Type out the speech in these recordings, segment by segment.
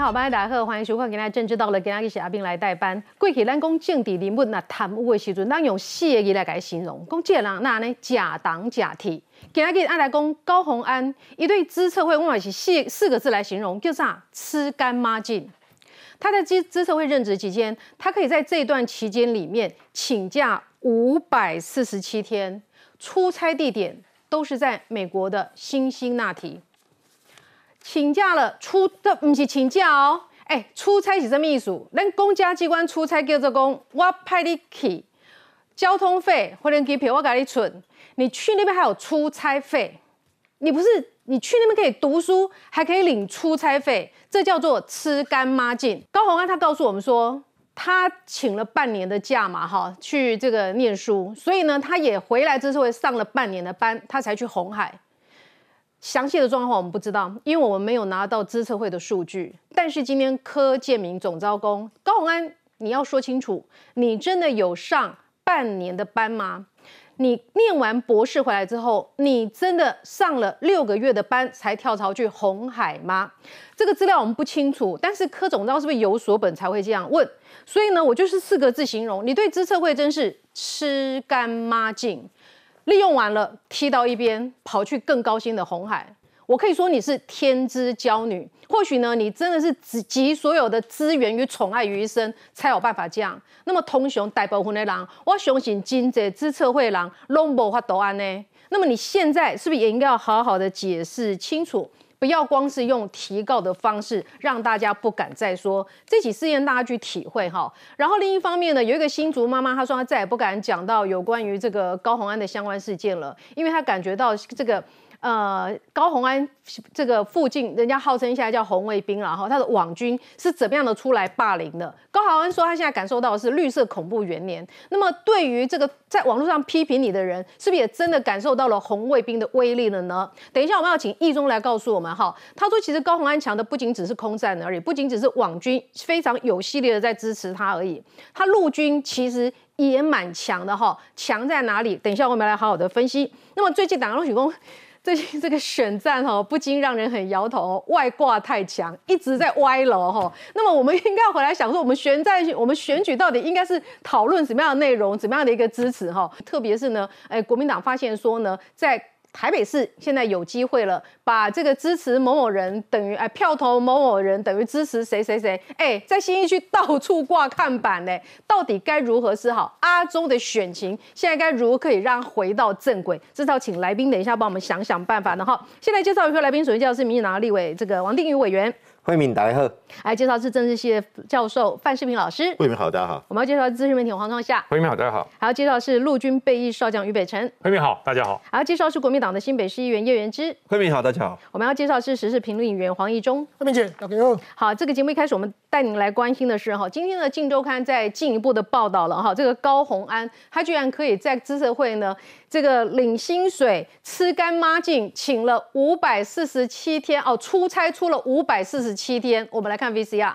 好，大家好，欢迎收看今天政治到了，今天是阿兵来代班。过去咱讲政治人物那贪污的时阵，咱用四个字来给形容，讲这个人那呢假党假体。今日阿来讲高鸿安，一对资策会，我们是四四个字来形容，叫啥？吃干抹净。他在资资策会任职期间，他可以在这段期间里面请假五百四十七天，出差地点都是在美国的辛辛那提。请假了，出这不是请假哦，哎，出差是什么意思？咱公家机关出差叫做讲，我派你去，交通费或者机票我给你存，你去那边还有出差费，你不是你去那边可以读书，还可以领出差费，这叫做吃干抹净。高鸿安他告诉我们说，他请了半年的假嘛，哈，去这个念书，所以呢，他也回来之后上了半年的班，他才去红海。详细的状况我们不知道，因为我们没有拿到资策会的数据。但是今天柯建明总招工高鸿安，你要说清楚，你真的有上半年的班吗？你念完博士回来之后，你真的上了六个月的班才跳槽去红海吗？这个资料我们不清楚。但是柯总招是不是有所本才会这样问？所以呢，我就是四个字形容，你对资策会真是吃干抹净。利用完了，踢到一边，跑去更高薪的红海。我可以说你是天之娇女，或许呢，你真的是集集所有的资源与宠爱于一身，才有办法这样。那么，通雄大部分的人，我相信金济资策会人拢无法都安呢。那么，你现在是不是也应该要好好的解释清楚？不要光是用提告的方式让大家不敢再说这起事件，大家去体会哈。然后另一方面呢，有一个新竹妈妈，她说她再也不敢讲到有关于这个高洪安的相关事件了，因为她感觉到这个。呃，高鸿安这个附近，人家号称现在叫红卫兵然后，他的网军是怎么样的出来霸凌的？高豪安说他现在感受到的是绿色恐怖元年。那么对于这个在网络上批评你的人，是不是也真的感受到了红卫兵的威力了呢？等一下我们要请易中来告诉我们哈。他说其实高鸿安强的不仅只是空战而已，不仅只是网军非常有系列的在支持他而已，他陆军其实也蛮强的哈。强在哪里？等一下我们来好好的分析。那么最近党中许公。最近这个选战哈，不禁让人很摇头，外挂太强，一直在歪楼哈。那么我们应该要回来想说，我们选战我们选举到底应该是讨论什么样的内容，怎么样的一个支持哈？特别是呢，哎，国民党发现说呢，在台北市现在有机会了，把这个支持某某人等于哎票投某某人等于支持谁谁谁，哎，在新一区到处挂看板呢，到底该如何是好？阿中的选情现在该如何可以让回到正轨？至少请来宾等一下帮我们想想办法的哈。现在介绍一位来宾，首先介绍是民进党立委这个王定宇委员。慧敏，大家好。来介绍是政治系的教授范世平老师。慧敏好，大家好。我们要介绍资讯媒体黄创夏。慧敏好，大家好。还要介绍是陆军备役少将于北辰。慧敏好，大家好。还要介绍是国民党的新北市议员叶元之。慧敏好，大家好。我们要介绍是时事评论员黄义中。慧敏姐，大家好。好，这个节目一开始我们带您来关心的是哈，今天的《镜周刊》在进一步的报道了哈，这个高红安他居然可以在资社会呢。这个领薪水、吃干抹净，请了五百四十七天哦，出差出了五百四十七天。我们来看 VCR。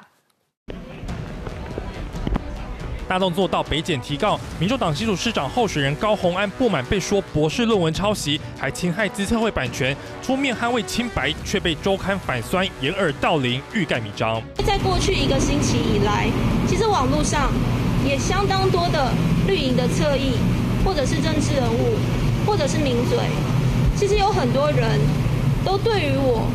大动作到北检提告，民主党新竹市长候选人高鸿安不满被说博士论文抄袭，还侵害资策会版权，出面捍卫清白，却被周刊反酸，掩耳盗铃，欲盖弥彰。在过去一个星期以来，其实网络上也相当多的绿营的侧翼。或者是政治人物，或者是名嘴，其实有很多人都对于我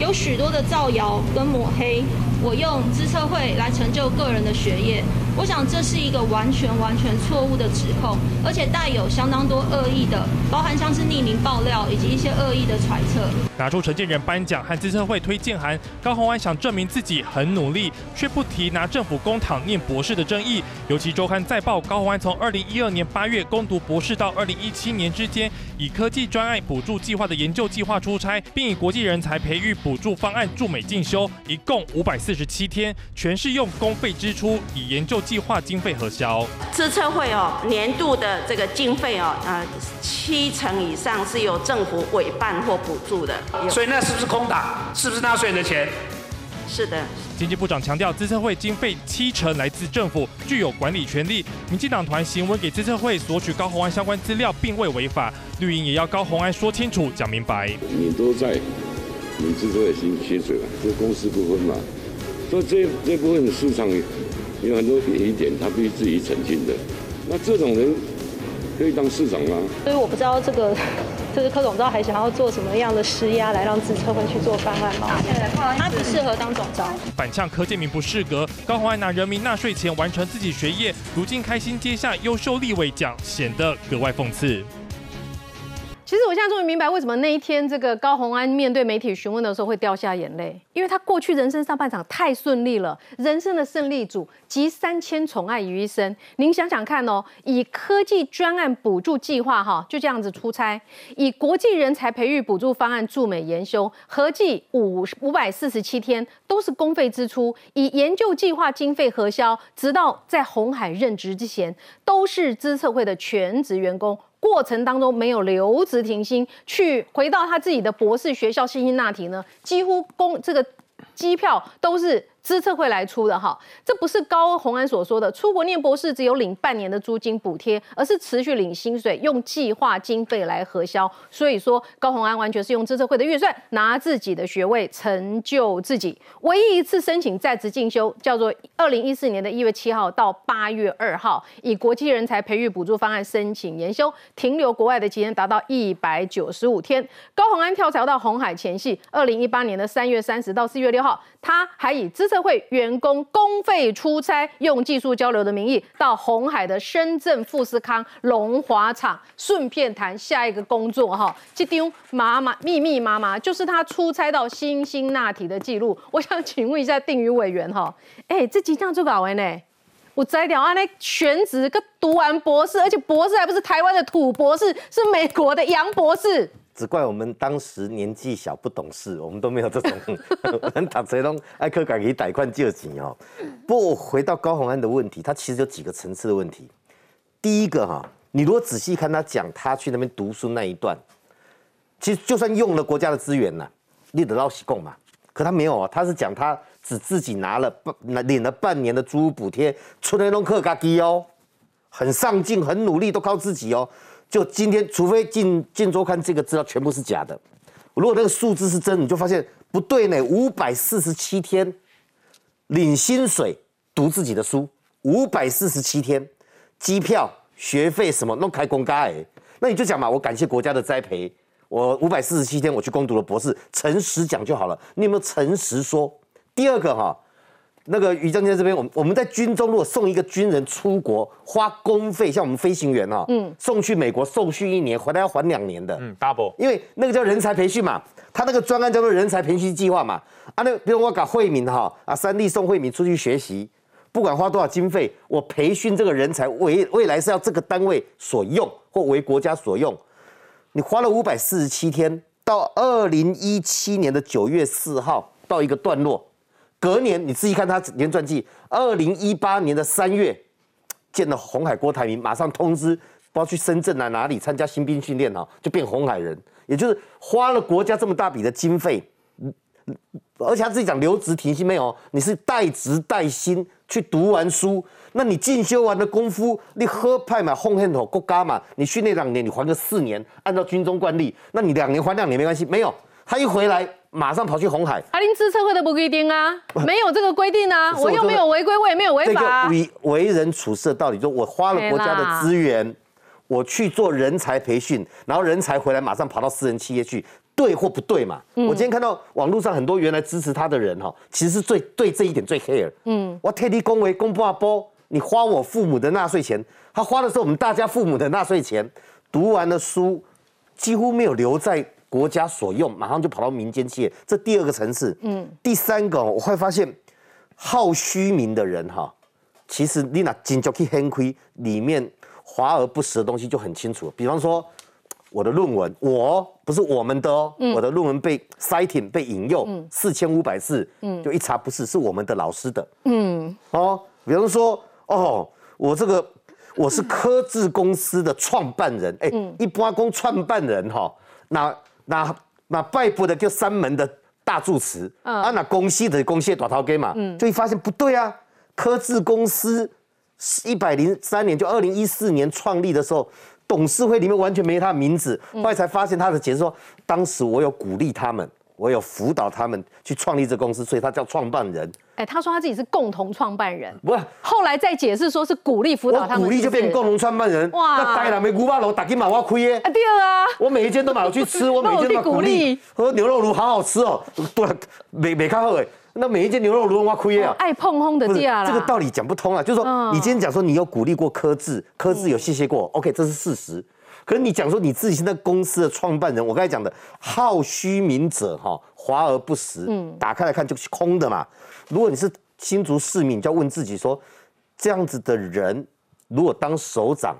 有许多的造谣跟抹黑。我用资策会来成就个人的学业，我想这是一个完全完全错误的指控，而且带有相当多恶意的，包含像是匿名爆料以及一些恶意的揣测。拿出承建人颁奖和资策会推荐函，高鸿安想证明自己很努力，却不提拿政府公帑念博士的争议。尤其周刊再报，高鸿安从二零一二年八月攻读博士到二零一七年之间，以科技专案补助计划的研究计划出差，并以国际人才培育补助方案驻美进修，一共五百四。十七天，全是用公费支出，以研究计划经费核销。资策会哦，年度的这个经费哦，呃，七成以上是由政府委办或补助的。所以那是不是空打？是不是纳税人的钱？是的。经济部长强调，资策会经费七成来自政府，具有管理权利。民进党团行文给资策会索取高鸿安相关资料，并未违法。绿营也要高鸿安说清楚、讲明白。你都在，你资策会薪薪水了，这公私不分嘛。所以这这部分市场有很多疑点，他必须自己澄清的。那这种人可以当市长吗？所以我不知道这个。就 是柯总，知道还想要做什么样的施压来让资策会去做方案吗？他不适合当总招。反呛柯建明不适格，高虹安拿人民纳税钱完成自己学业，如今开心接下优秀立委奖，显得格外讽刺。其实我现在终于明白，为什么那一天这个高虹安面对媒体询问的时候会掉下眼泪，因为他过去人生上半场太顺利了，人生的胜利组集三千宠爱于一身。您想想看哦，以科技专案补助计划哈，就这样子出差，以国际人才培育补助方案驻美研修，合计五五百四十七天都是公费支出，以研究计划经费核销，直到在红海任职之前，都是资策会的全职员工。过程当中没有留职停薪，去回到他自己的博士学校辛辛那提呢，几乎公这个机票都是。资策会来出的哈，这不是高洪安所说的出国念博士只有领半年的租金补贴，而是持续领薪水，用计划经费来核销。所以说高洪安完全是用资策会的预算拿自己的学位成就自己。唯一一次申请在职进修，叫做二零一四年的一月七号到八月二号，以国际人才培育补助方案申请研修，停留国外的期间达到一百九十五天。高洪安跳槽到红海前夕，二零一八年的三月三十到四月六号，他还以资社会员工公费出差，用技术交流的名义到红海的深圳富士康龙华厂，顺便谈下一个工作哈。这丢麻麻密密麻麻，就是他出差到新兴那提的记录。我想请问一下 定宇委员哈，哎，这几项做搞完呢？我摘掉啊，那全职跟读完博士，而且博士还不是台湾的土博士，是美国的洋博士。只怪我们当时年纪小不懂事，我们都没有这种能打谁都爱科改给贷款借钱哦。不过回到高鸿安的问题，他其实有几个层次的问题。第一个哈，你如果仔细看他讲他去那边读书那一段，其实就算用了国家的资源呢，你得到西贡嘛，可他没有啊，他是讲他只自己拿了半领了半年的租屋补贴，出来弄客家机哦，很上进，很努力，都靠自己哦。就今天，除非进进周刊这个资料全部是假的，如果那个数字是真，你就发现不对呢。五百四十七天领薪水读自己的书，五百四十七天机票、学费什么弄开公家哎，那你就讲嘛，我感谢国家的栽培，我五百四十七天我去攻读了博士，诚实讲就好了。你有没有诚实说？第二个哈。那个于将军这边，我我们在军中如果送一个军人出国，花公费，像我们飞行员哈，嗯，送去美国受训一年，回来要还两年的，嗯，double，因为那个叫人才培训嘛，他那个专案叫做人才培训计划嘛，啊，那比如我搞惠民哈，啊，三弟送惠民出去学习，不管花多少经费，我培训这个人才，未未来是要这个单位所用或为国家所用，你花了五百四十七天，到二零一七年的九月四号到一个段落。隔年，你自己看他年传记，二零一八年的三月，见了红海郭台铭，马上通知，不知道去深圳啊哪里参加新兵训练啊，就变红海人，也就是花了国家这么大笔的经费，而且他自己讲留职停薪没有，你是带职带薪去读完书，那你进修完的功夫，你喝派嘛，奉献头国家嘛，你训练两年，你还个四年，按照军中惯例，那你两年还两年没关系，没有，他一回来。马上跑去红海，阿林资策会的不规定啊，没有这个规定啊，我又没有违规，我也没有违法。为为人处事的道理，就我花了国家的资源，我去做人才培训，然后人才回来马上跑到私人企业去，对或不对嘛？我今天看到网络上很多原来支持他的人哈，其实是最对这一点最 care。嗯，我特地恭维公布阿波，你花我父母的纳税钱，他花的是我们大家父母的纳税钱，读完了书几乎没有留在。国家所用，马上就跑到民间企业，这第二个层次。嗯，第三个，我会发现好虚名的人哈，其实你那金就去很亏，里面华而不实的东西就很清楚。比方说我的论文，我不是我们的哦，我的论文被 citing 被引用四千五百字，嗯，就一查不是，是我们的老师的。嗯，哦，比方说哦，我这个我是科技公司的创办人，哎，一般公创办人哈，那。那那拜部的叫三门的大住持，啊，那公司的公司大头给嘛，就会发现不对啊，科智公司一百零三年就二零一四年创立的时候，董事会里面完全没他的名字，后来才发现他的解释说，当时我有鼓励他们，我有辅导他们去创立这公司，所以他叫创办人。哎，他说他自己是共同创办人，不是，后来再解释说是鼓励辅导他们，我鼓励就变共同创办人。哇那呆了没古巴楼打金马我亏耶。啊，对啊，我每一间都买我去吃，我每一间都 买鼓励。我说牛肉炉好好吃哦，对，没没看好哎。那每一间牛肉炉我亏啊，爱碰轰的价啦。这个道理讲不通啊，就是说你今天讲说你有鼓励过柯智，柯智有谢谢过，OK，这是事实。可是你讲说你自己现在公司的创办人，我刚才讲的好虚名者哈，华而不实，嗯，打开来看就是空的嘛。如果你是新竹市民，就要问自己说，这样子的人如果当首长，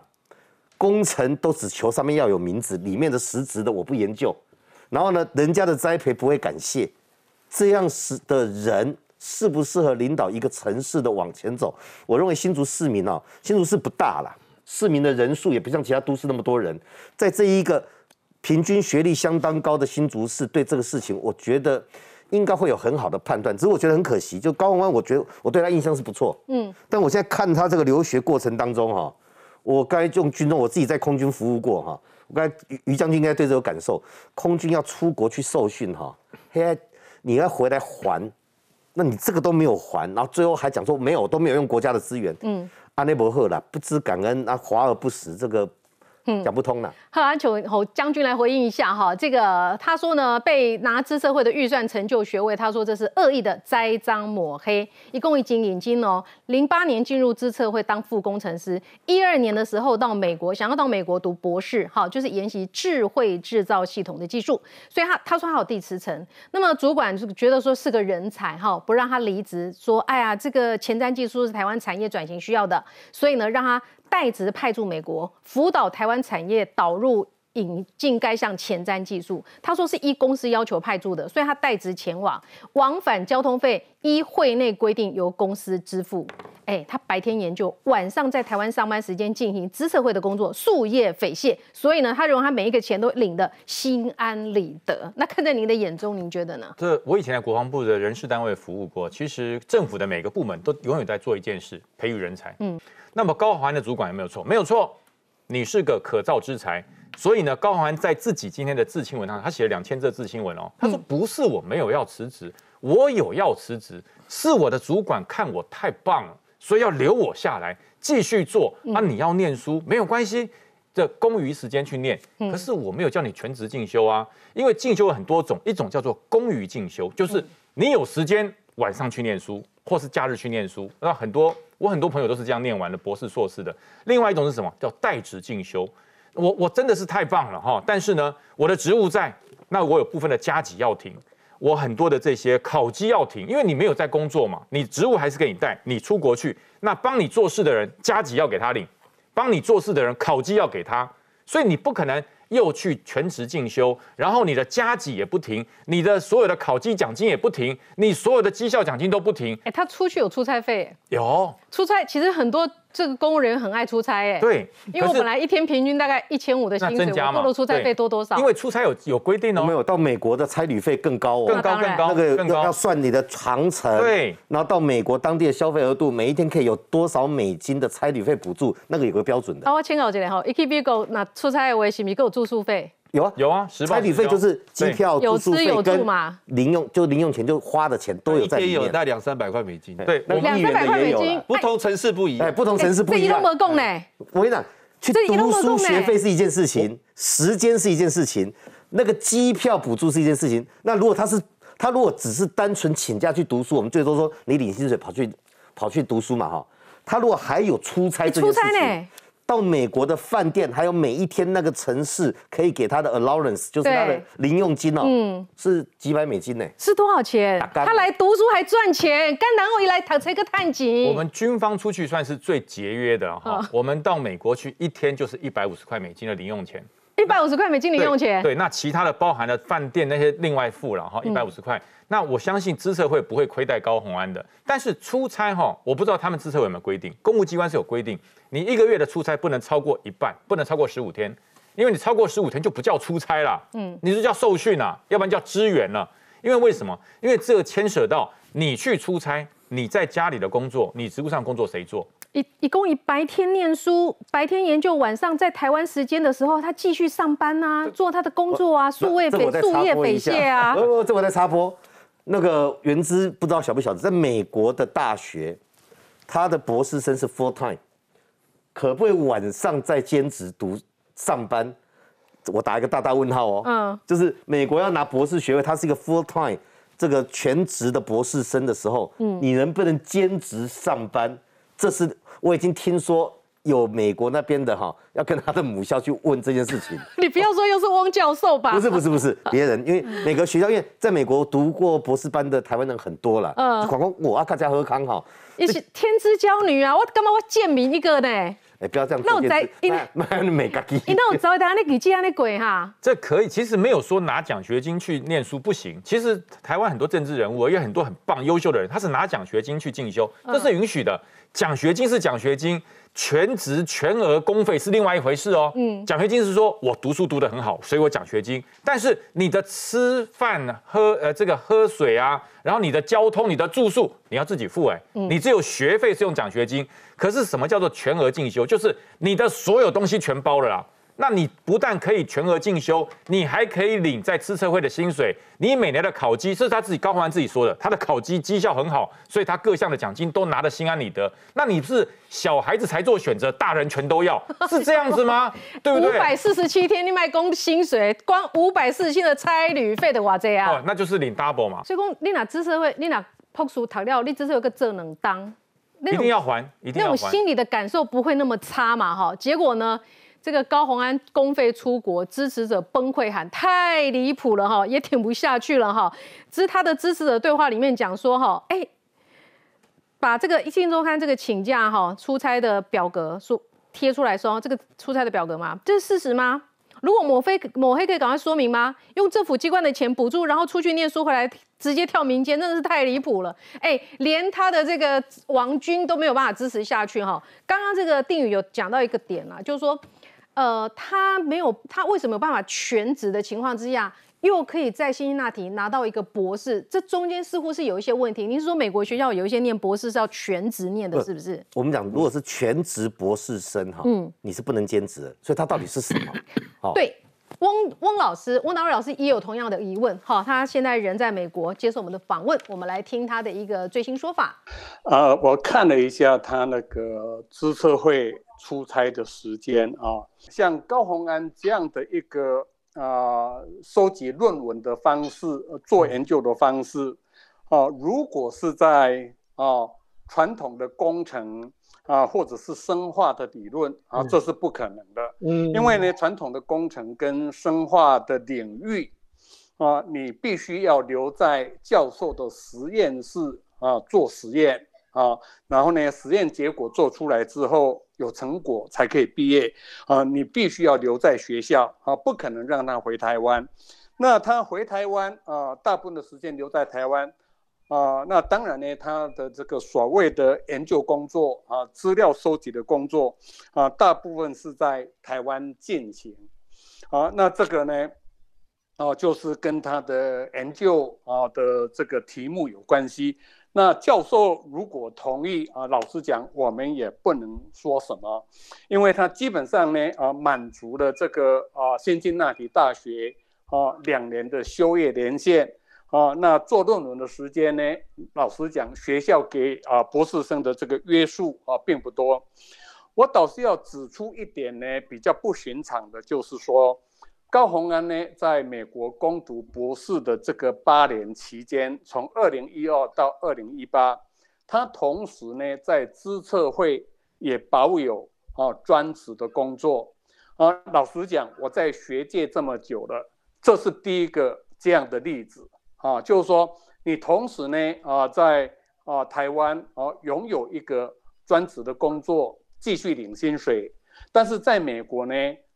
工程都只求上面要有名字，里面的实质的我不研究，然后呢，人家的栽培不会感谢，这样是的人适不适合领导一个城市的往前走？我认为新竹市民哦，新竹市不大了。市民的人数也不像其他都市那么多人，在这一个平均学历相当高的新竹市，对这个事情，我觉得应该会有很好的判断。只是我觉得很可惜，就高鸿安，我觉得我对他印象是不错，嗯，但我现在看他这个留学过程当中哈，我该用军中，我自己在空军服务过哈，我该于于将军应该对这个感受，空军要出国去受训哈，现在你要回来还，那你这个都没有还，然后最后还讲说没有都没有用国家的资源，嗯。阿那无好啦，不知感恩啊，华而不实，这个。讲不通了。好，安求侯将军来回应一下哈。这个他说呢，被拿资社会的预算成就学位，他说这是恶意的栽赃抹黑。一共已经引进哦，零八年进入资策会当副工程师，一二年的时候到美国，想要到美国读博士，哈，就是研习智慧制造系统的技术。所以他他说他有第辞层，那么主管就觉得说是个人才哈，不让他离职，说哎呀，这个前瞻技术是台湾产业转型需要的，所以呢让他。代职派驻美国，辅导台湾产业导入引进该项前瞻技术。他说是依公司要求派驻的，所以他代职前往，往返交通费依会内规定由公司支付。哎，他白天研究，晚上在台湾上班时间进行资策会的工作，夙夜匪懈。所以呢，他认为他每一个钱都领的心安理得。那看在您的眼中，您觉得呢？这我以前在国防部的人事单位服务过，其实政府的每个部门都永远在做一件事，培育人才。嗯。那么高环的主管有没有错？没有错，你是个可造之才。所以呢，高环在自己今天的致亲文上，他写了两千字致亲文哦。他说：“不是我没有要辞职，我有要辞职，是我的主管看我太棒了，所以要留我下来继续做。啊，你要念书没有关系，这公余时间去念。可是我没有叫你全职进修啊，因为进修有很多种，一种叫做公余进修，就是你有时间晚上去念书，或是假日去念书。那很多。我很多朋友都是这样念完的博士、硕士的。另外一种是什么？叫代职进修。我我真的是太棒了哈！但是呢，我的职务在，那我有部分的加急要停，我很多的这些考级要停，因为你没有在工作嘛，你职务还是给你带，你出国去，那帮你做事的人加急要给他领，帮你做事的人考级要给他，所以你不可能。又去全职进修，然后你的加级也不停，你的所有的考绩奖金也不停，你所有的绩效奖金都不停。哎，他出去有出差费？有出差，其实很多。这个公务人员很爱出差哎，对，因为我本来一天平均大概一千五的薪水，我多出差费多多少？因为出差有有规定哦，没有到美国的差旅费更高哦，更高更高，那个要要算你的长程，对，然后到美国当地的消费额度，每一天可以有多少美金的差旅费补助，那个有个标准的。啊，我请教一下哈，一 K B 够那出差的话是咪够住宿费？有啊有啊，差旅费就是机票、住宿费跟嘛，零用就零用钱就花的钱都有在里面，有带两三百块美金，对，两三百块美金，不同城市不一样，哎，不同城市不一样。这一都没呢。我跟你讲，去读书学费是一件事情，时间是一件事情，那个机票补助是一件事情。那如果他是他如果只是单纯请假去读书，我们最多说你领薪水跑去跑去读书嘛哈。他如果还有出差这件事情。到美国的饭店，还有每一天那个城市可以给他的 allowance，就是他的零用金哦，嗯，是几百美金呢？是多少钱？他来读书还赚钱，干南我一来躺成一个探景。我们军方出去算是最节约的哈，我们到美国去一天就是一百五十块美金的零用钱。一百五十块美金零用钱，对，那其他的包含了饭店那些另外付了哈，一百五十块。那我相信资策会不会亏待高鸿安的，但是出差哈，我不知道他们资策会有没有规定，公务机关是有规定，你一个月的出差不能超过一半，不能超过十五天，因为你超过十五天就不叫出差了，嗯，你是叫受训啊，要不然叫支援了。因为为什么？因为这牵涉到你去出差，你在家里的工作，你职务上工作谁做？一一共以白天念书，白天研究，晚上在台湾时间的时候，他继续上班啊，做他的工作啊，数位北数业北谢啊。哦，这我在 插播，那个原之不知道晓不晓得，在美国的大学，他的博士生是 full time，可不可以晚上再兼职读上班？我打一个大大问号哦。嗯，就是美国要拿博士学位，他是一个 full time 这个全职的博士生的时候，嗯，你能不能兼职上班？这是我已经听说。有美国那边的哈，要跟他的母校去问这件事情。你不要说又是汪教授吧？不是不是不是 别人，因为每个学校，因为在美国读过博士班的台湾人很多了。嗯，广告我阿卡加和康哈，也是天之骄女啊！我干嘛我贱民一个呢？哎，不要这样。那我在，那美嘎基，那我找一下那笔记啊，那鬼哈。这可以，其实没有说拿奖学金去念书不行。其实台湾很多政治人物，也有很多很棒优秀的人，他是拿奖学金去进修，这是允许的。奖学金是奖学金。全职全额公费是另外一回事哦。嗯，奖学金是说我读书读得很好，所以我奖学金。但是你的吃饭喝呃这个喝水啊，然后你的交通、你的住宿，你要自己付哎。嗯，你只有学费是用奖学金，可是什么叫做全额进修？就是你的所有东西全包了啦。那你不但可以全额进修，你还可以领在资策会的薪水。你每年的考绩，这是他自己高宏安自己说的，他的考绩绩效很好，所以他各项的奖金都拿得心安理得。那你是小孩子才做选择，大人全都要，是这样子吗？对不对？五百四十七天你卖工薪水，光五百四十七的差旅费的话，这样，那就是领 double 嘛。所以讲，你拿资策会，你拿朴书谈料，你只是有个这能当，一定要还，一定要还。那种心理的感受不会那么差嘛？哈，结果呢？这个高鸿安公费出国，支持者崩溃喊太离谱了哈，也挺不下去了哈。只是他的支持者对话里面讲说哈，哎，把这个《一周刊》这个请假哈出差的表格说贴出来说，这个出差的表格吗？这是事实吗？如果抹黑抹黑可以赶快说明吗？用政府机关的钱补助，然后出去念书回来直接跳民间，真的是太离谱了。哎，连他的这个王军都没有办法支持下去哈。刚刚这个定宇有讲到一个点啊，就是说。呃，他没有，他为什么有办法全职的情况之下，又可以在辛辛那提拿到一个博士？这中间似乎是有一些问题。您是说美国学校有一些念博士是要全职念的，是不是？我们讲，如果是全职博士生哈，嗯，你是不能兼职的，所以他到底是什么？好，对，翁翁老师，翁达瑞老师也有同样的疑问。好，他现在人在美国接受我们的访问，我们来听他的一个最新说法。呃，我看了一下他那个资策会。出差的时间啊，像高洪安这样的一个啊，收集论文的方式，做研究的方式，啊，如果是在啊传统的工程啊，或者是生化的理论啊，这是不可能的。嗯，因为呢，传统的工程跟生化的领域啊，你必须要留在教授的实验室啊做实验。啊，然后呢，实验结果做出来之后有成果才可以毕业啊，你必须要留在学校啊，不可能让他回台湾。那他回台湾啊，大部分的时间留在台湾啊，那当然呢，他的这个所谓的研究工作啊，资料收集的工作啊，大部分是在台湾进行。啊，那这个呢，啊，就是跟他的研究啊的这个题目有关系。那教授如果同意啊，老实讲，我们也不能说什么，因为他基本上呢啊满足了这个啊新津那提大学啊两年的修业年限啊，那做论文的时间呢，老实讲，学校给啊博士生的这个约束啊并不多。我倒是要指出一点呢，比较不寻常的，就是说。高鸿安呢，在美国攻读博士的这个八年期间，从二零一二到二零一八，他同时呢在资策会也保有啊专职的工作啊。老实讲，我在学界这么久了，这是第一个这样的例子啊，就是说你同时呢啊在啊台湾啊拥有一个专职的工作，继续领薪水，但是在美国呢。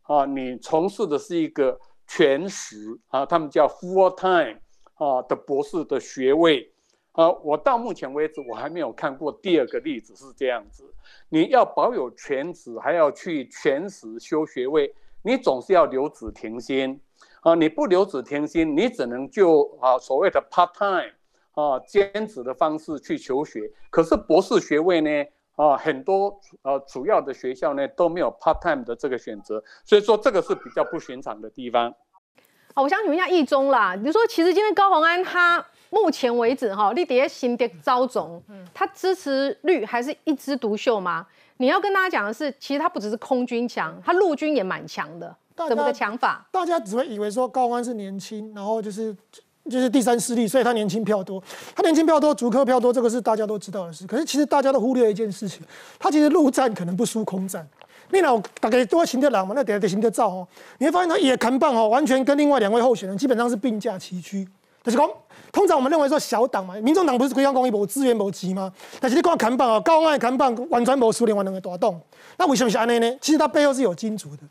啊，你从事的是一个全时啊，他们叫 full time 啊的博士的学位啊。我到目前为止，我还没有看过第二个例子是这样子。你要保有全职，还要去全时修学位，你总是要留职停薪啊。你不留职停薪，你只能就啊所谓的 part time 啊兼职的方式去求学。可是博士学位呢？啊，很多呃主要的学校呢都没有 part time 的这个选择，所以说这个是比较不寻常的地方。好，我想请问一下易中啦，你说其实今天高宏安他目前为止哈，你底下新的招总，他支持率还是一枝独秀吗？你要跟大家讲的是，其实他不只是空军强，他陆军也蛮强的。怎么个强法？大家只会以为说高安是年轻，然后就是就是第三势力，所以他年轻票多。他年轻票多，主客票多，这个是大家都知道的事。可是其实大家都忽略一件事情，他其实陆战可能不输空战。你老大概都行得来嘛？那得得行得照哦。你会发现他也扛棒哦，完全跟另外两位候选人基本上是并驾齐驱。就是讲，通常我们认为说小党嘛，民众党不是中央公益部资源无齐吗？但是你看扛棒哦，高安的扛棒完全无苏联完两个大动。那为什么是安内呢？其实他背后是有金主的。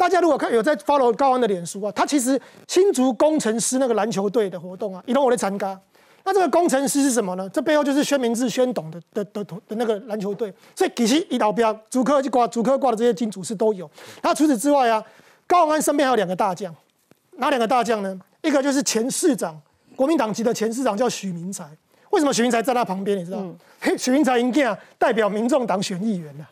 大家如果看有在 follow 高安的脸书啊，他其实新竹工程师那个篮球队的活动啊，一路我的参加。那这个工程师是什么呢？这背后就是宣明志、宣董的的的的那个篮球队。所以其实一老标主科就挂主科挂的这些金主是都有。那除此之外啊，高安身边还有两个大将，哪两个大将呢？一个就是前市长。国民党籍的前市长叫许明才，为什么许明才在他旁边？你知道？许明才应该代表民众党选议员啊。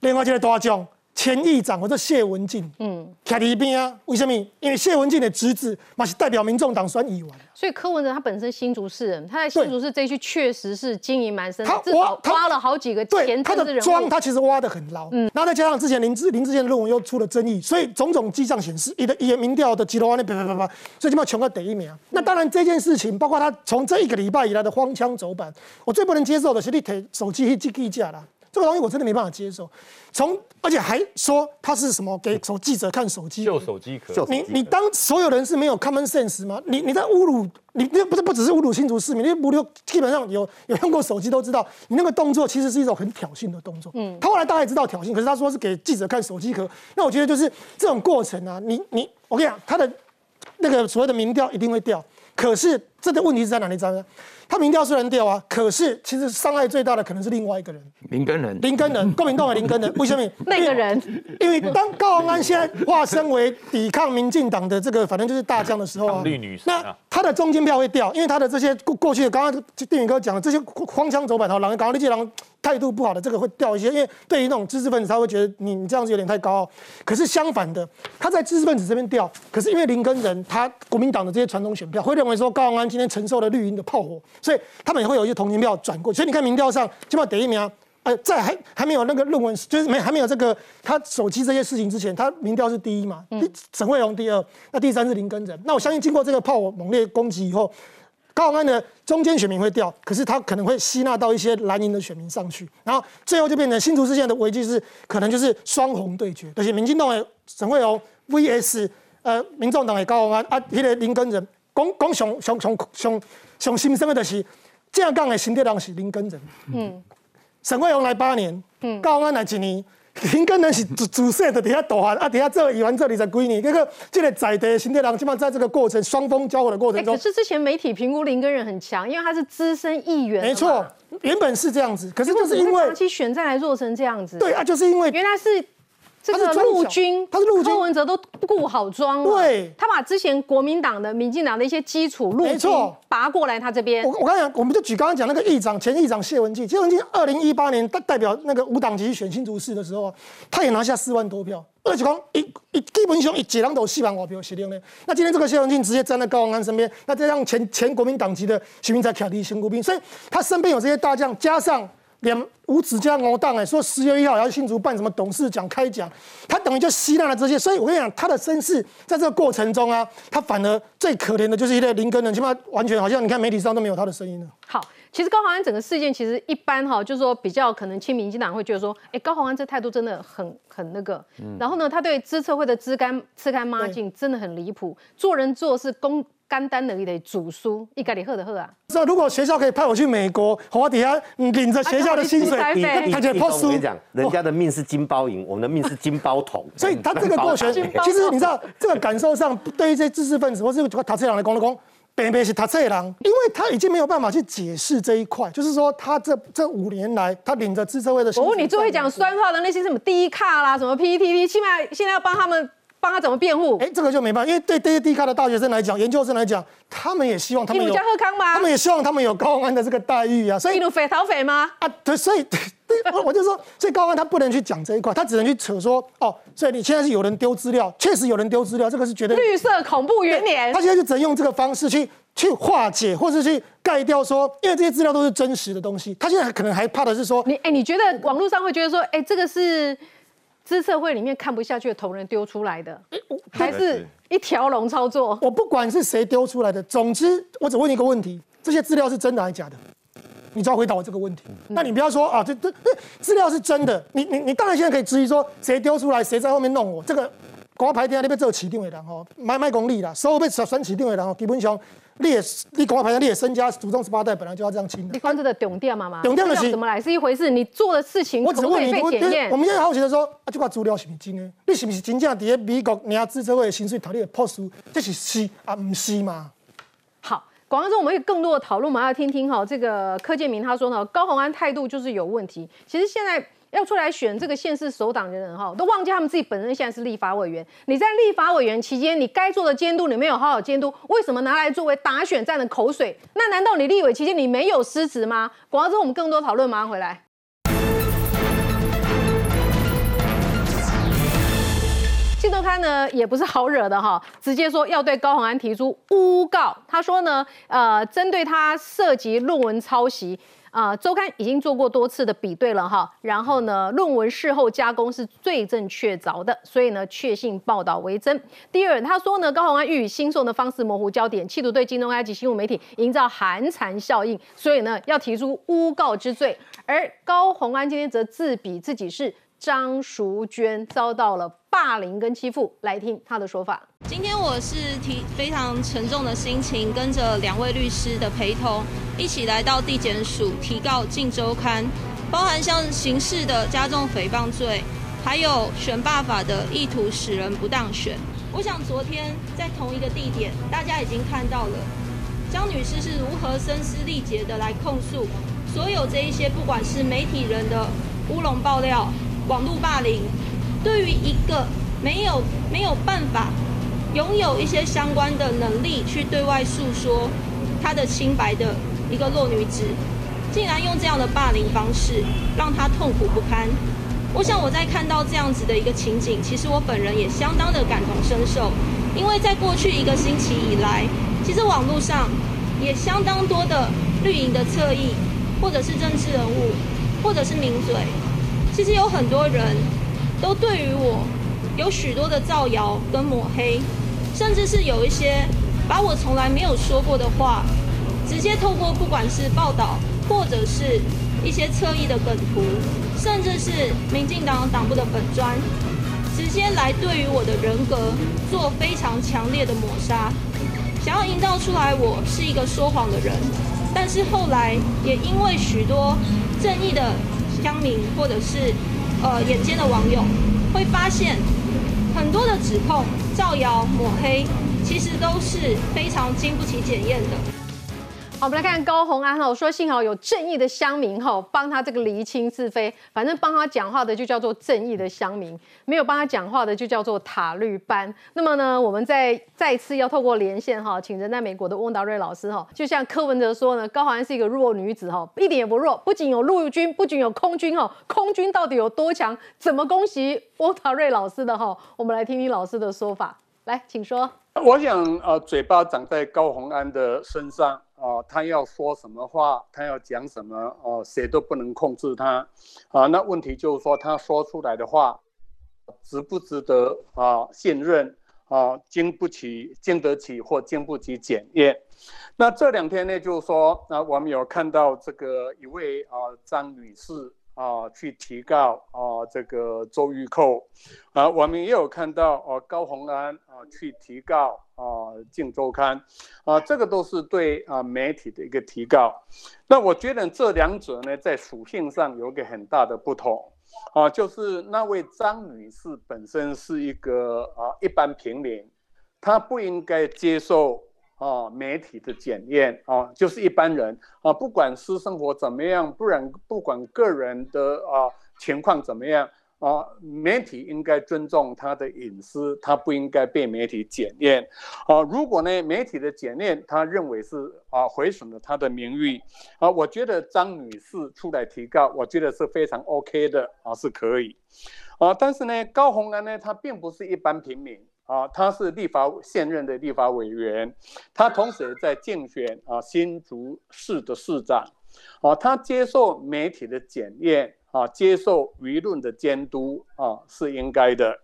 另外一个大将。前议长或者谢文静，嗯，卡在一边啊？为什么？因为谢文静的侄子嘛是代表民众党选议员。所以柯文哲他本身新竹市人，他在新竹市这一区确实是经营蛮深，他挖挖了好几个前他的庄，他其实挖的很牢。嗯，然后再加上之前林志林志健的论文又出了争议，所以种种迹象显示，一的一民调的几多万那啪啪啪啪，所以就要穷个第一名。那当然这件事情，包括他从这一个礼拜以来的荒腔走板，我最不能接受的是你提手机去记记价啦。这个东西我真的没办法接受，从而且还说他是什么给手记者看手机，旧手机壳。你你当所有人是没有 common sense 吗？你你在侮辱你，那不是不只是侮辱新竹市民，你侮辱基本上有有用过手机都知道，你那个动作其实是一种很挑衅的动作。嗯，他后来大概知道挑衅，可是他说是给记者看手机壳，那我觉得就是这种过程啊，你你我跟你讲，他的那个所谓的民调一定会掉，可是这个问题是在哪里在呢？他民调虽然掉啊，可是其实伤害最大的可能是另外一个人，林根人，林根人，国民党的林根人，为什么？那个人，因为当高鸿安现在化身为抵抗民进党的这个，反正就是大将的时候啊，绿女那他的中间票会掉，因为他的这些过过去的，刚刚电影哥讲的这些荒腔走板，然后狼刚刚那些狼态度不好的，这个会掉一些，因为对于那种知识分子，他会觉得你你这样子有点太高傲。可是相反的，他在知识分子这边掉，可是因为林根人他国民党的这些传统选票会认为说高鸿安今天承受了绿营的炮火，所以他们也会有一些同情票转过。所以你看民调上，起码第一名，呃，在还还没有那个论文，就是没还没有这个他手机这些事情之前，他民调是第一嘛，沈惠荣第二，那第三是林根仁。那我相信经过这个炮火猛烈攻击以后。高鸿安的中间选民会掉，可是他可能会吸纳到一些蓝营的选民上去，然后最后就变成新竹事件的危机是可能就是双红对决，而且民进党的沈惠荣 VS 呃民众党的高鸿安啊，那个林根人，讲讲上上上上上心声的就是这样讲的新德人是林根人，嗯，沈惠荣来八年，嗯，高安来几年。林根人是主主帅的，底下大汉啊，底下这议员这里在几年，这个这个在地新德人，基本上在这个过程双方交火的过程中，可是之前媒体评估林根人很强，因为他是资深议员，没错，原本是这样子，可是就是因为长期选战来做成这样子，对啊，就是因为原来是。这个陆军，他是陆军，柯文哲都顾好装了。对，他把之前国民党的、民进党的一些基础陆军拔过来，他这边。我我刚讲，我们就举刚刚讲那个议长，前议长谢文静，谢文静二零一八年代代表那个无党籍选新竹市的时候，他也拿下四万多票。而且讲一一基本上一几人都四万五票，是的呢。那今天这个谢文静直接站在高鸿安身边，那再让前前国民党籍的徐明才卡地新国兵，所以他身边有这些大将，加上。连五指加欧当哎，说十月一号要新竹办什么董事讲开讲，他等于就吸纳了这些，所以我跟你讲，他的身世在这个过程中啊，他反而最可怜的就是一个林根人，起码完全好像你看媒体上都没有他的声音了。好，其实高鸿安整个事件其实一般哈，就是说比较可能亲民进党会觉得说，哎，高鸿安这态度真的很很那个，然后呢，他对资策会的资干吃干抹净真的很离谱，做人做事公。干单的得煮书，一家里喝的喝啊。说如果学校可以派我去美国，我底下领着学校的薪水，他就破书。我跟你讲，人家的命是金包银，我们的命是金包铜。所以他这个过程，其实你知道，这个感受上，对于这些知识分子或是塔车郎来讲，来讲，北北是塔车郎，因为他已经没有办法去解释这一块，就是说他这这五年来，他领着资策会的。我问你，最会讲酸话的那些什么低卡啦，什么 PTT，起码现在要帮他们。帮他怎么辩护？哎，这个就没办法，因为对这些低咖的大学生来讲，研究生来讲，他们也希望他们有加贺康吗？他们也希望他们有高安的这个待遇啊。所以，匪逃匪吗？啊，对，所以，我我就说，所以高安他不能去讲这一块，他只能去扯说，哦，所以你现在是有人丢资料，确实有人丢资料，这个是绝对绿色恐怖元年。他现在就只能用这个方式去去化解，或是去盖掉说，因为这些资料都是真实的东西。他现在可能还怕的是说，你哎，你觉得网络上会觉得说，哎，这个是资策会里面看不下去的同仁丢出来的，还是一条龙操作？我不管是谁丢出来的，总之我只问一个问题：这些资料是真的还是假的？你只要回答我这个问题。那你不要说啊，这这资料是真的，你你你当然现在可以质疑说，谁丢出来，谁在后面弄我？这个广告牌店那边做起定的人吼，买卖功力啦，所有被选起定的人吼，基本上你也你广告牌店你也身家祖宗十八代本来就要这样清的。你关注的重点嘛嘛？重点的是怎么来是一回事，你做的事情我只问你，被检验。我们现在好奇的说，啊，这块资料是不是真的？你是不是真正在美国领资策会的薪水讨你的 post，这是是啊，不是嘛？好。广告中我们有更多的讨论，我们要听听哈。这个柯建明他说呢，高鸿安态度就是有问题。其实现在要出来选这个县市首党的人哈，都忘记他们自己本身现在是立法委员。你在立法委员期间，你该做的监督你没有好好监督，为什么拿来作为打选战的口水？那难道你立委期间你没有失职吗？广告之后我们更多讨论，马上回来。周刊呢也不是好惹的哈，直接说要对高鸿安提出诬告。他说呢，呃，针对他涉及论文抄袭，啊，周刊已经做过多次的比对了哈，然后呢，论文事后加工是最正确凿的，所以呢，确信报道为真。第二，他说呢，高鸿安欲以新送的方式模糊焦点，企图对金融埃及新闻媒体营造寒蝉效应，所以呢，要提出诬告之罪。而高鸿安今天则自比自己是。张淑娟遭到了霸凌跟欺负，来听她的说法。今天我是提非常沉重的心情，跟着两位律师的陪同，一起来到地检署提告《镜周刊》，包含像刑事的加重诽谤罪，还有选罢法的意图使人不当选。我想昨天在同一个地点，大家已经看到了张女士是如何声嘶力竭的来控诉所有这一些，不管是媒体人的乌龙爆料。网络霸凌，对于一个没有没有办法拥有一些相关的能力去对外诉说她的清白的一个弱女子，竟然用这样的霸凌方式让她痛苦不堪。我想我在看到这样子的一个情景，其实我本人也相当的感同身受，因为在过去一个星期以来，其实网络上也相当多的绿营的侧翼，或者是政治人物，或者是名嘴。其实有很多人都对于我有许多的造谣跟抹黑，甚至是有一些把我从来没有说过的话，直接透过不管是报道或者是一些侧翼的梗图，甚至是民进党党部的本专，直接来对于我的人格做非常强烈的抹杀，想要营造出来我是一个说谎的人。但是后来也因为许多正义的。乡民或者是呃眼尖的网友会发现，很多的指控、造谣、抹黑，其实都是非常经不起检验的。好，我们来看高红安哈，说幸好有正义的乡民哈，帮他这个厘清是非。反正帮他讲话的就叫做正义的乡民，没有帮他讲话的就叫做塔绿班。那么呢，我们再再次要透过连线哈，请人在美国的翁达瑞老师哈，就像柯文哲说呢，高红安是一个弱女子哈，一点也不弱，不仅有陆军，不仅有空军哈，空军到底有多强？怎么恭喜翁达瑞老师的哈？我们来听听老师的说法，来，请说。我想呃，嘴巴长在高红安的身上。啊，他要说什么话，他要讲什么，哦，谁都不能控制他，啊，那问题就是说，他说出来的话，值不值得啊信任啊，经不起、经得起或经不起检验。那这两天呢，就是说，啊，我们有看到这个一位啊张女士。啊，去提告啊，这个周玉蔻，啊，我们也有看到啊，高鸿安啊去提告啊，《镜周刊》，啊，这个都是对啊媒体的一个提告。那我觉得这两者呢，在属性上有个很大的不同，啊，就是那位张女士本身是一个啊一般平民，她不应该接受。啊，媒体的检验啊，就是一般人啊，不管私生活怎么样，不然不管个人的啊情况怎么样啊，媒体应该尊重他的隐私，他不应该被媒体检验啊。如果呢，媒体的检验他认为是啊毁损了他的名誉啊，我觉得张女士出来提告，我觉得是非常 OK 的啊，是可以啊。但是呢，高红安呢，他并不是一般平民。啊，他是立法现任的立法委员，他同时也在竞选啊新竹市的市长，啊，他接受媒体的检验啊，接受舆论的监督啊，是应该的。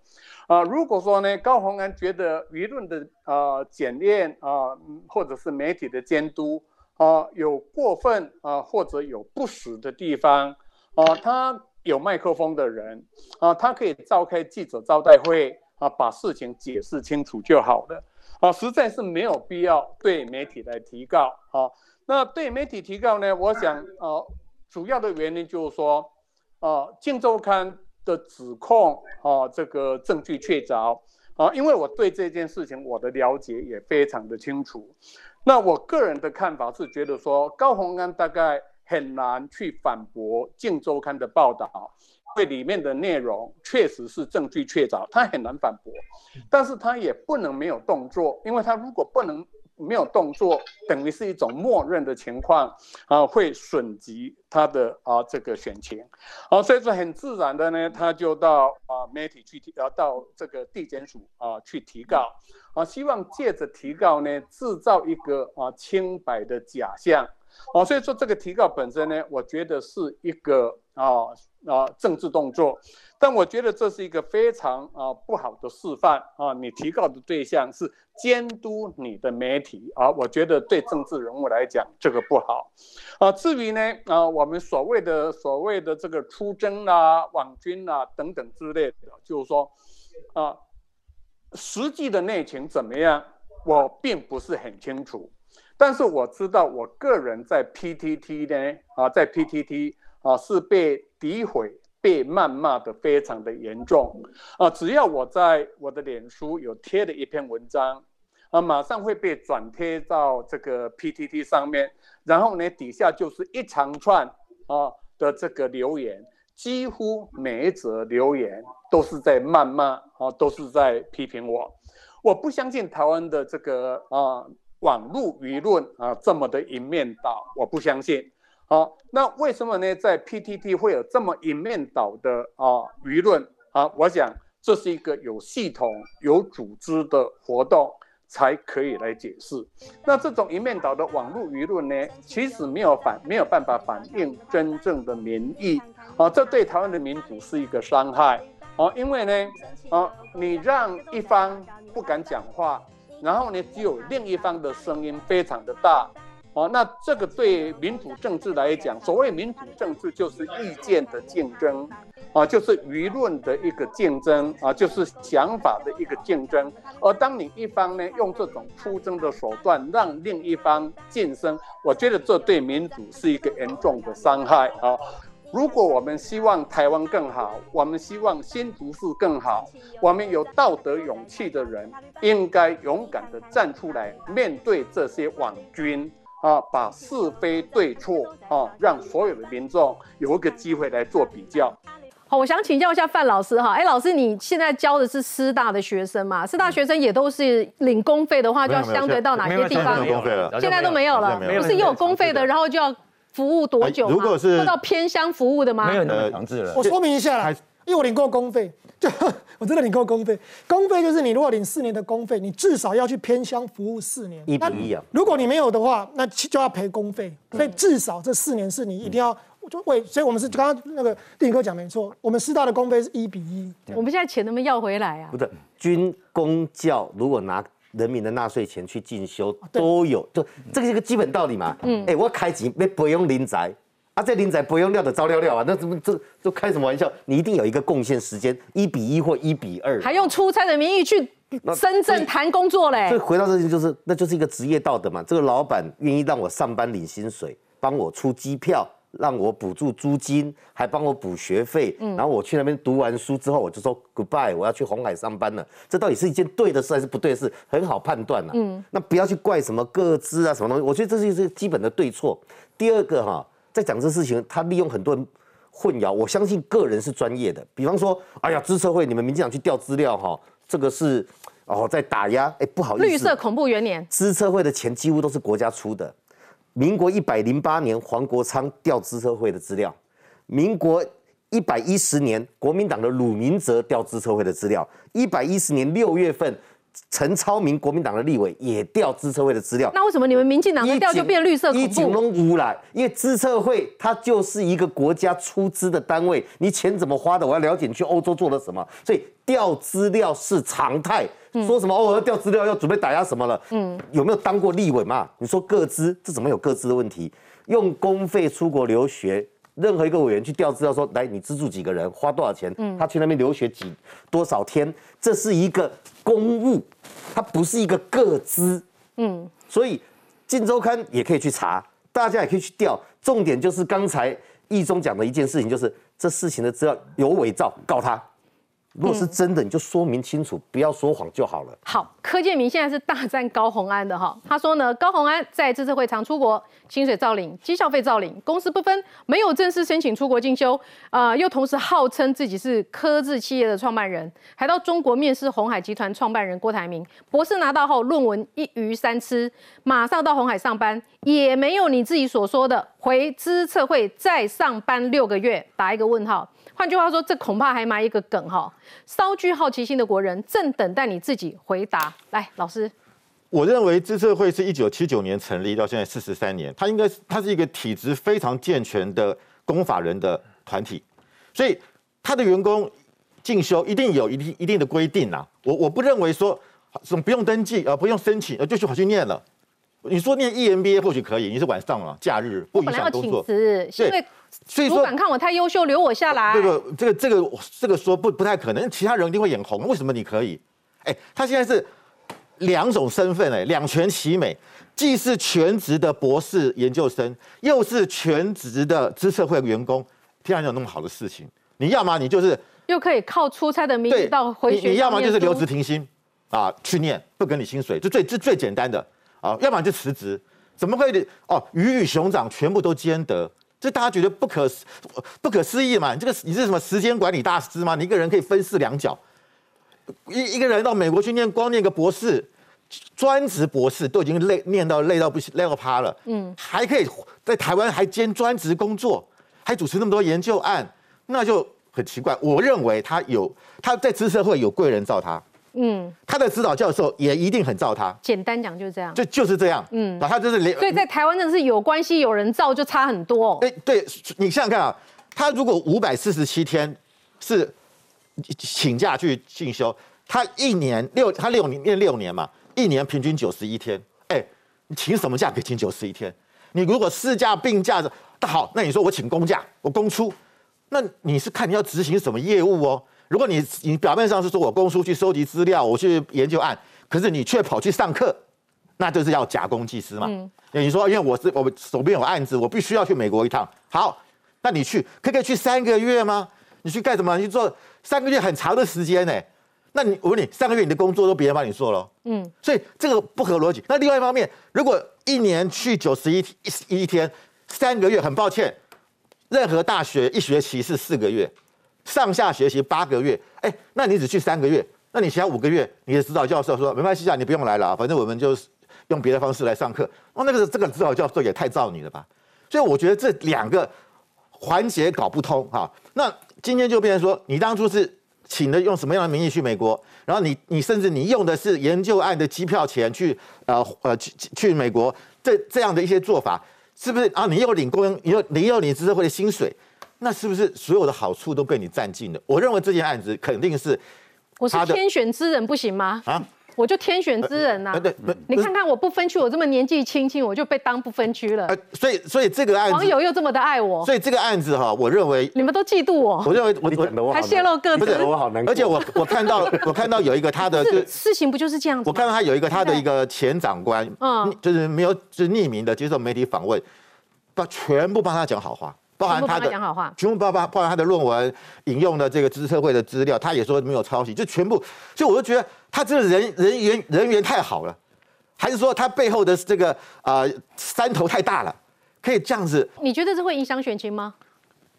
啊，如果说呢，高鸿安觉得舆论的啊检验啊，或者是媒体的监督啊有过分啊，或者有不实的地方啊，他有麦克风的人啊，他可以召开记者招待会啊，把事情解释清楚就好了啊，实在是没有必要对媒体来提告啊。那对媒体提告呢，我想啊，主要的原因就是说啊，《镜周刊》。的指控啊，这个证据确凿啊，因为我对这件事情我的了解也非常的清楚。那我个人的看法是觉得说，高鸿安大概很难去反驳《镜周刊》的报道，因为里面的内容确实是证据确凿，他很难反驳。但是他也不能没有动作，因为他如果不能。没有动作，等于是一种默认的情况啊，会损及他的啊这个选情，啊，所以说很自然的呢，他就到啊媒体去提，啊到这个地检署啊去提告，啊，希望借着提告呢，制造一个啊清白的假象，哦，所以说这个提告本身呢，我觉得是一个啊啊政治动作。但我觉得这是一个非常啊不好的示范啊！你提告的对象是监督你的媒体啊，我觉得对政治人物来讲这个不好啊。至于呢啊，我们所谓的所谓的这个出征啊、网军啊等等之类的，就是说啊，实际的内情怎么样，我并不是很清楚。但是我知道，我个人在 PTT 呢啊，在 PTT 啊是被诋毁。被谩骂的非常的严重啊！只要我在我的脸书有贴的一篇文章啊，马上会被转贴到这个 PTT 上面，然后呢，底下就是一长串啊的这个留言，几乎每一则留言都是在谩骂啊，都是在批评我。我不相信台湾的这个啊网络舆论啊这么的一面倒，我不相信。好，那为什么呢？在 PTT 会有这么一面倒的啊舆论啊？我想这是一个有系统、有组织的活动才可以来解释。那这种一面倒的网络舆论呢，其实没有反没有办法反映真正的民意啊，这对台湾的民主是一个伤害啊。因为呢，啊，你让一方不敢讲话，然后呢，只有另一方的声音非常的大。哦，那这个对民主政治来讲，所谓民主政治就是意见的竞争，啊，就是舆论的一个竞争，啊，就是想法的一个竞争。而当你一方呢用这种出征的手段让另一方晋升，我觉得这对民主是一个严重的伤害啊。如果我们希望台湾更好，我们希望新竹市更好，我们有道德勇气的人应该勇敢的站出来面对这些网军。啊，把是非对错啊，让所有的民众有一个机会来做比较。好，我想请教一下范老师哈，哎，老师你现在教的是师大的学生嘛？师大学生也都是领公费的话，就要相对到哪些地方？现在都没有了，不是也有公费的，然后就要服务多久如果是到偏乡服务的吗？没有那么强制了。我说明一下，因为我领过公费。就 我真的领过公费，公费就是你如果领四年的公费，你至少要去偏乡服务四年。一比一啊！如果你没有的话，那就要赔公费。所以至少这四年是你一定要就为，所以我们是刚刚那个电影哥讲没错，我们师大的公费是一比一。我们现在钱能不能要回来啊？不是，军公教如果拿人民的纳税钱去进修，都有，就这个是一个基本道理嘛。嗯，哎，我开钱没不用临宅。啊，这林仔不用料的招料料啊，那怎么这这开什么玩笑？你一定有一个贡献时间一比一或一比二，还用出差的名义去深圳谈工作嘞？所以回到这些就是，那就是一个职业道德嘛。这个老板愿意让我上班领薪水，帮我出机票，让我补助租金，还帮我补学费。嗯，然后我去那边读完书之后，我就说 goodbye，我要去红海上班了。这到底是一件对的事还是不对的事？很好判断呐。嗯，那不要去怪什么各资啊什么东西，我觉得这是一个基本的对错。第二个哈。在讲这事情，他利用很多人混淆。我相信个人是专业的，比方说，哎呀，资策会，你们民进党去调资料哈，这个是哦在打压。哎，不好意思，绿色恐怖元年，资策会的钱几乎都是国家出的。民国一百零八年，黄国昌调资策会的资料；民国一百一十年，国民党的鲁明哲调资策会的资料；一百一十年六月份，陈超明国民党的立委也调资策会的资料。那为什么你们民进党的调就变绿色恐怖？龙污啦，因为资策会它就是一个国家出资的单位，你钱怎么花的，我要了解你去欧洲做了什么，所以调资料是常态。说什么哦，要调资料，要准备打压什么了？嗯，有没有当过立委嘛？你说各资，这怎么有各资的问题？用公费出国留学。任何一个委员去调资料说，来你资助几个人，花多少钱？嗯，他去那边留学几多少天？这是一个公务，它不是一个个资。嗯，所以《晋周刊》也可以去查，大家也可以去调。重点就是刚才易中讲的一件事情，就是这事情的资料有伪造，告他。如果是真的，你就说明清楚，不要说谎就好了。好，柯建明现在是大战高红安的哈。他说呢，高红安在这次会常出国，薪水照领，绩效费照领，公司不分，没有正式申请出国进修，呃，又同时号称自己是科智企业的创办人，还到中国面试红海集团创办人郭台铭。博士拿到后，论文一鱼三吃，马上到红海上班，也没有你自己所说的回资策会再上班六个月，打一个问号。换句话说，这恐怕还埋一个梗哈。稍具好奇心的国人正等待你自己回答。来，老师，我认为资策会是一九七九年成立到现在四十三年，它应该它是一个体质非常健全的公法人的团体，所以他的员工进修一定有一定一定的规定呐。我我不认为说什么不用登记啊，不用申请，呃，就去跑去念了。你说念 EMBA 或许可以，你是晚上了，假日不影响工作。对，因为所以说主管看我太优秀，留我下来。这个这个这个这个说不不太可能，其他人一定会眼红。为什么你可以？哎，他现在是两种身份，哎，两全其美，既是全职的博士研究生，又是全职的资策会员工。天然有那么好的事情，你要么你就是又可以靠出差的名义到回学，你要么就是留职停薪啊，去念不给你薪水，就最这最简单的。啊，要不然就辞职，怎么会哦？鱼与熊掌全部都兼得，这大家觉得不可不可思议嘛？你这个你是什么时间管理大师吗？你一个人可以分饰两角，一一个人到美国去念，光念个博士，专职博士都已经累念到累到不行，累到趴了，嗯，还可以在台湾还兼专职工作，还主持那么多研究案，那就很奇怪。我认为他有他在知社会有贵人罩他。嗯，他的指导教授也一定很照他。简单讲就是这样，就就是这样。嗯，他就是连。所以在台湾真的是有关系有人照就差很多。哎，对你想想看啊，他如果五百四十七天是请假去进修，他一年六他六年念六年嘛，一年平均九十一天。哎，你请什么假可以请九十一天？你如果事假病假的，那好，那你说我请公假，我公出，那你是看你要执行什么业务哦。如果你你表面上是说我公书去收集资料，我去研究案，可是你却跑去上课，那就是要假公济私嘛。嗯，你说因为我是我手边有案子，我必须要去美国一趟。好，那你去可可以去三个月吗？你去干什么？你去做三个月很长的时间呢？那你我问你，三个月你的工作都别人帮你做了？嗯，所以这个不合逻辑。那另外一方面，如果一年去九十一一一天，三个月很抱歉，任何大学一学期是四个月。上下学习八个月，哎，那你只去三个月，那你其他五个月，你的指导教授说没关系啊，你不用来了，反正我们就用别的方式来上课。哦，那个这个指导教授也太造你了吧？所以我觉得这两个环节搞不通哈。那今天就变成说，你当初是请的用什么样的名义去美国，然后你你甚至你用的是研究案的机票钱去呃呃去去美国，这这样的一些做法，是不是啊？你又领工，你又你又领知识会的薪水。那是不是所有的好处都被你占尽了？我认为这件案子肯定是我是天选之人，不行吗？啊，我就天选之人呐！对，你看看我不分区，我这么年纪轻轻，我就被当不分区了。所以，所以这个案子网友又这么的爱我，所以这个案子哈，我认为你们都嫉妒我。我认为我还泄露个资，我好难而且我我看到 我看到有一个他的事情不就是这样子？我看到他有一个他的一个前长官，嗯，就是没有就是匿名的接受媒体访问，把全部帮他讲好话。包含他的全部包包包含他的论文引用的这个知识社会的资料，他也说没有抄袭，就全部，所以我就觉得他这个人人缘人缘太好了，还是说他背后的这个呃山头太大了，可以这样子？你觉得这会影响选情吗？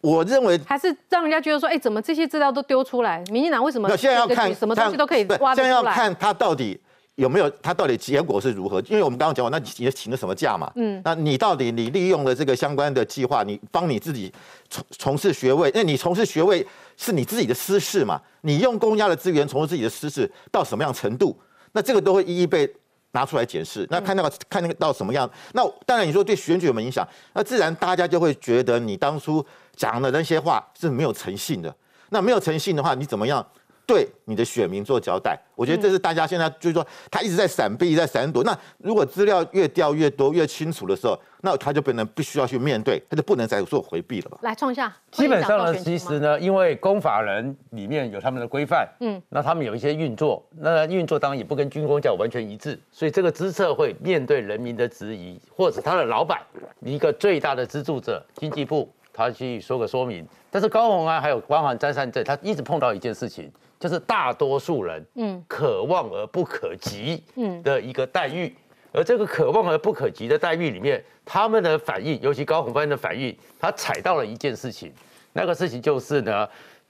我认为还是让人家觉得说，哎，怎么这些资料都丢出来？民进党为什么现在要看什么东西都可以挖出来？现在要看他到底。有没有他到底结果是如何？因为我们刚刚讲过，那你请了什么假嘛？嗯，那你到底你利用了这个相关的计划，你帮你自己从从事学位，那你从事学位是你自己的私事嘛？你用公家的资源从事自己的私事到什么样程度？那这个都会一一被拿出来检视。那看那个看那个到什么样？那当然你说对选举有没有影响？那自然大家就会觉得你当初讲的那些话是没有诚信的。那没有诚信的话，你怎么样？对你的选民做交代，我觉得这是大家现在就是说，他一直在闪避，在闪躲。那如果资料越调越多、越清楚的时候，那他就不能必须要去面对，他就不能再做回避了吧？来创下，基本上呢，其实呢，因为公法人里面有他们的规范，嗯，那他们有一些运作，那运作当然也不跟军工教完全一致，所以这个资策会面对人民的质疑，或者他的老板一个最大的资助者经济部，他去说个说明。但是高鸿安还有光环张善政，他一直碰到一件事情。就是大多数人嗯可望而不可及嗯的一个待遇，而这个可望而不可及的待遇里面，他们的反应，尤其高鸿安的反应，他踩到了一件事情，那个事情就是呢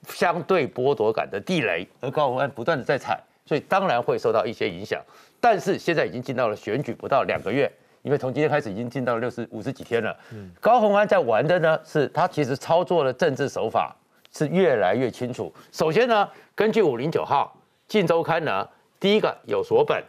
相对剥夺感的地雷，而高鸿安不断的在踩，所以当然会受到一些影响。但是现在已经进到了选举不到两个月，因为从今天开始已经进到六十五十几天了。高鸿安在玩的呢，是他其实操作了政治手法。是越来越清楚。首先呢，根据五零九号《晋周刊》呢，第一个有所本，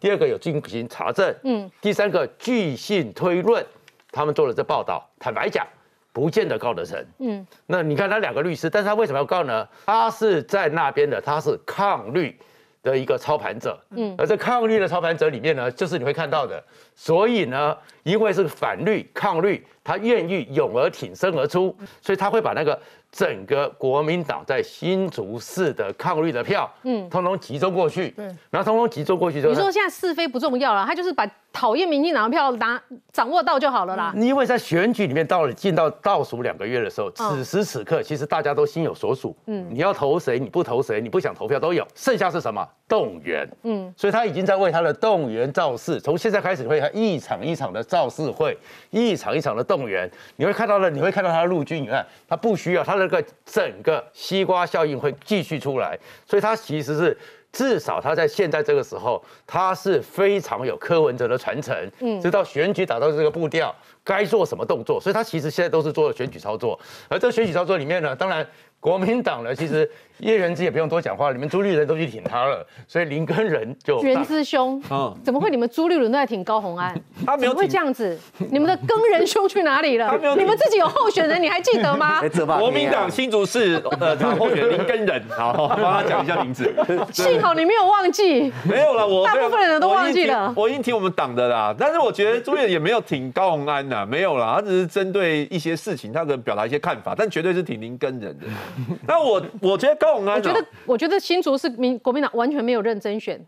第二个有进行查证，嗯，第三个据信推论，他们做了这报道。坦白讲，不见得告得成，嗯。那你看他两个律师，但是他为什么要告呢？他是在那边的，他是抗律的一个操盘者，嗯。而在抗律的操盘者里面呢，就是你会看到的。所以呢，因为是反律抗律，他愿意勇而挺身而出，所以他会把那个。整个国民党在新竹市的抗绿的票，嗯，通通集中过去，对，然后通通集中过去之后，你说现在是非不重要了，他就是把讨厌民进党的票拿掌握到就好了啦。因为在选举里面到了进到倒数两个月的时候，此时此刻其实大家都心有所属，嗯，你要投谁，你不投谁，你不想投票都有，剩下是什么？动员，嗯，所以他已经在为他的动员造势，从现在开始会他一场一场的造势会，一场一场的动员，你会看到了，你会看到他的陆军，你看他不需要他的。这个整个西瓜效应会继续出来，所以他其实是至少他在现在这个时候，他是非常有柯文哲的传承，嗯，直到选举打到这个步调，该做什么动作，所以他其实现在都是做选举操作，而这个选举操作里面呢，当然国民党呢，其实。叶元之也不用多讲话，你们朱立伦都去挺他了，所以林根仁就仁之兄，嗯，怎么会你们朱立伦都在挺高红安？他没有会这样子，你们的根人兄去哪里了？你们自己有候选人，你还记得吗？国民党新竹市呃候选林根仁，好，帮他讲一下名字。幸好你没有忘记，没有了，我大部分人都忘记了。我已经挺我们党的啦，但是我觉得朱立伦也没有挺高红安呐，没有啦，他只是针对一些事情，他可能表达一些看法，但绝对是挺您跟人的。那我我觉得高永安，我觉得。我觉得新竹是民国民党完全没有认真选。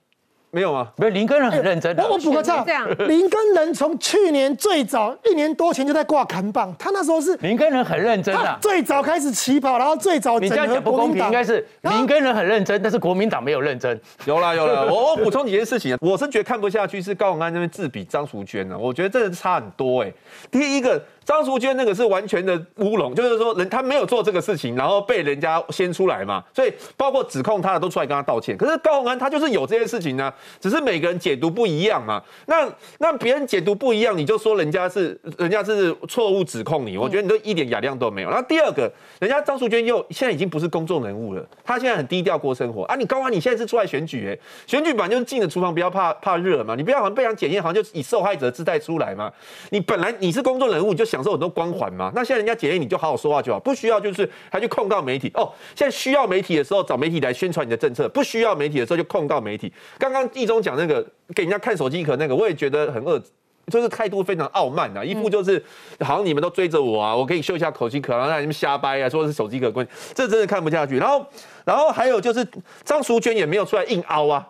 没有吗？没有林根人很认真的。我补个账，这样林根人从去年最早一年多前就在挂扛棒，他那时候是林根人很认真的，最早开始起跑，然后最早你这样讲不公平，应该是林根人很认真，但是国民党没有认真。有了有了，我我补充几件事情，我是觉得看不下去是高永安那边自比张淑娟呢，我觉得真的差很多哎。第一个张淑娟那个是完全的乌龙，就是说人他没有做这个事情，然后被人家先出来嘛，所以包括指控他的都出来跟他道歉。可是高永安他就是有这件事情呢。只是每个人解读不一样嘛，那那别人解读不一样，你就说人家是人家是错误指控你，我觉得你都一点雅量都没有。然后第二个，人家张淑娟又现在已经不是公众人物了，她现在很低调过生活啊。你高安，你现在是出来选举，哎，选举本来就是进了厨房不要怕怕热嘛，你不要好像被人检验，好像就以受害者姿态出来嘛。你本来你是公众人物，你就想享受很多光环嘛。那现在人家检验，你就好好说话就好，不需要就是还去控告媒体哦。现在需要媒体的时候找媒体来宣传你的政策，不需要媒体的时候就控告媒体。刚刚一中讲那个给人家看手机壳那个，我也觉得很恶，就是态度非常傲慢啊，一副就是好像你们都追着我啊，我给你秀一下口机壳，然后让你们瞎掰啊，说是手机壳关这真的看不下去。然后，然后还有就是张淑娟也没有出来硬凹啊。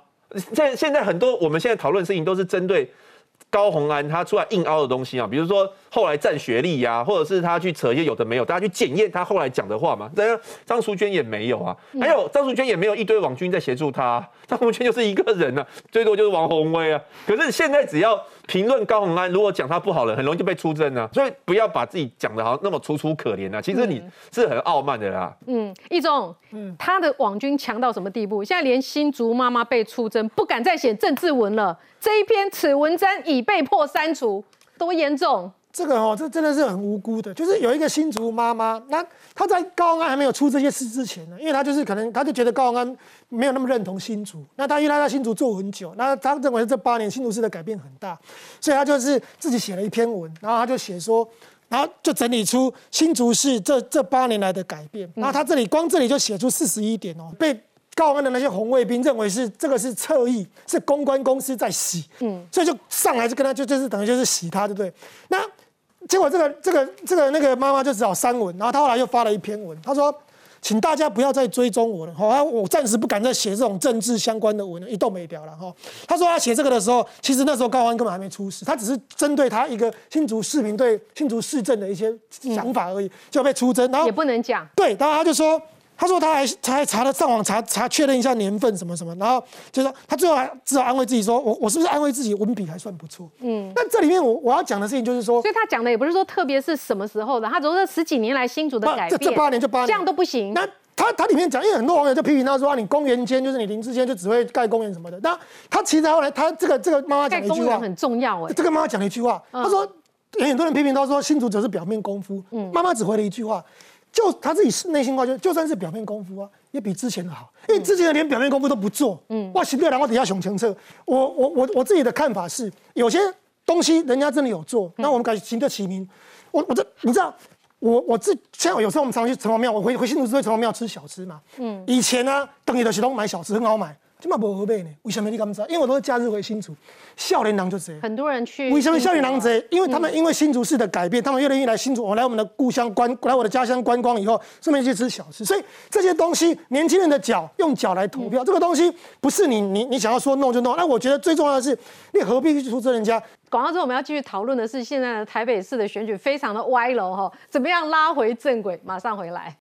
现现在很多我们现在讨论事情都是针对高红安他出来硬凹的东西啊，比如说。后来占学历呀，或者是他去扯一些有的没有，大家去检验他后来讲的话嘛。然张淑娟也没有啊，还有张淑娟也没有一堆网军在协助他，张淑娟就是一个人啊，最多就是王宏威啊。可是现在只要评论高鸿安，如果讲他不好了，很容易就被出征啊。所以不要把自己讲的好像那么楚楚可怜啊，其实你是很傲慢的啦。嗯，易中，嗯，他的网军强到什么地步？现在连新竹妈妈被出征，不敢再写政治文了。这一篇此文章已被迫删除，多严重？这个哦，这真的是很无辜的，就是有一个新竹妈妈，那她在高安还没有出这些事之前呢，因为她就是可能她就觉得高安没有那么认同新竹，那她因为她在新竹做很久，那她认为这八年新竹市的改变很大，所以她就是自己写了一篇文，然后她就写说，然后就整理出新竹市这这八年来的改变，然后她这里光这里就写出四十一点哦，被。高安的那些红卫兵认为是这个是侧翼，是公关公司在洗，嗯，所以就上来就跟他就就是等于就是洗他，对不对？那结果这个这个这个那个妈妈就只好删文，然后他后来又发了一篇文，他说，请大家不要再追踪我了，好，我暂时不敢再写这种政治相关的文了，一动没掉了哈。他说他写这个的时候，其实那时候高安根本还没出事，他只是针对他一个新竹市民对新竹市政的一些想法而已，就被出征，然后也不能讲，对，然后他就说。他说他还他还查了上网查查确认一下年份什么什么，然后就说他最后还只好安慰自己说，我我是不是安慰自己文笔还算不错？嗯，那这里面我我要讲的事情就是说，所以他讲的也不是说特别是什么时候的，他只是十几年来新竹的改变，这这八年就八年，这样都不行。那他他里面讲，因为很多网友就批评他说啊，你公园间就是你林志坚就只会盖公园什么的。那他其实后来他这个这个妈妈讲一句话很重要哎，这个妈妈讲了一句话，他说很多人批评他说新竹只是表面功夫，嗯，妈妈只回了一句话。就他自己内心话，就就算是表面功夫啊，也比之前的好。因为之前的连表面功夫都不做，嗯，哇，行不然后底下熊前策。我我我我自己的看法是，有些东西人家真的有做，那我们改行得起名。我我这你知道，我我自像有时候我们常去城隍庙，我回回新竹市会城隍庙吃小吃嘛，嗯，以前呢，等你的喜东买小吃很好买。今嘛不合配呢？为什么你敢知道？因为我都是假日回新竹，少年郎就这很多人去。为什么少年郎这？因为他们因为新竹市的改变，他们越来越来新竹，我来我们的故乡观，来我的家乡观光以后，顺便去吃小吃。所以这些东西，年轻人的脚用脚来投票，这个东西不是你你你想要说弄就弄。那我觉得最重要的是，你何必去出征人家？广告之后我们要继续讨论的是，现在的台北市的选举非常的歪楼哈，怎么样拉回正轨？马上回来。